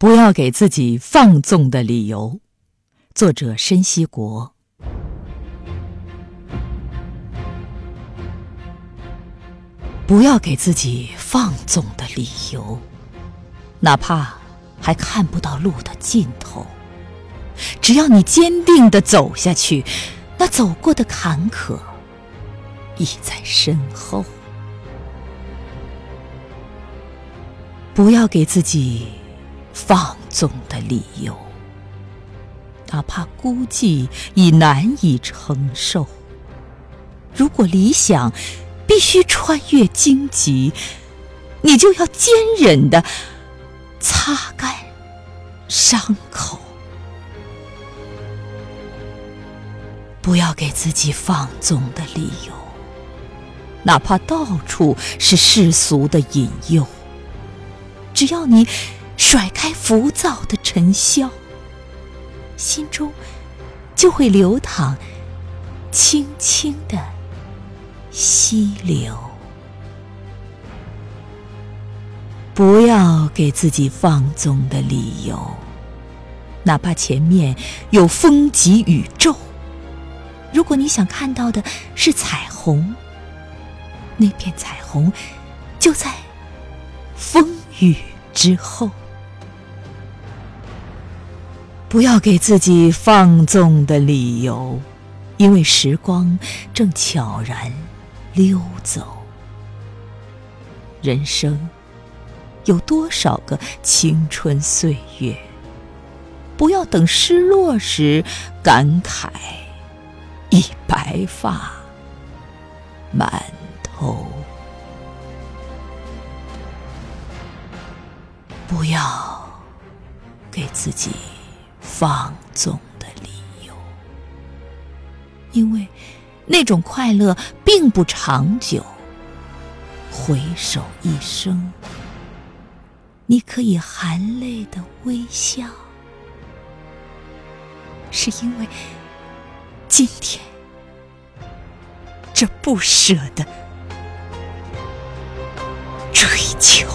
不要给自己放纵的理由。作者：申锡国。不要给自己放纵的理由，哪怕还看不到路的尽头。只要你坚定的走下去，那走过的坎坷已在身后。不要给自己。放纵的理由，哪怕孤寂已难以承受。如果理想必须穿越荆棘，你就要坚忍的擦干伤口。不要给自己放纵的理由，哪怕到处是世俗的引诱。只要你。甩开浮躁的尘嚣，心中就会流淌清清的溪流。不要给自己放纵的理由，哪怕前面有风急雨骤。如果你想看到的是彩虹，那片彩虹就在风雨之后。不要给自己放纵的理由，因为时光正悄然溜走。人生有多少个青春岁月？不要等失落时感慨，已白发满头。不要给自己。放纵的理由，因为那种快乐并不长久。回首一生，你可以含泪的微笑，是因为今天这不舍的追求。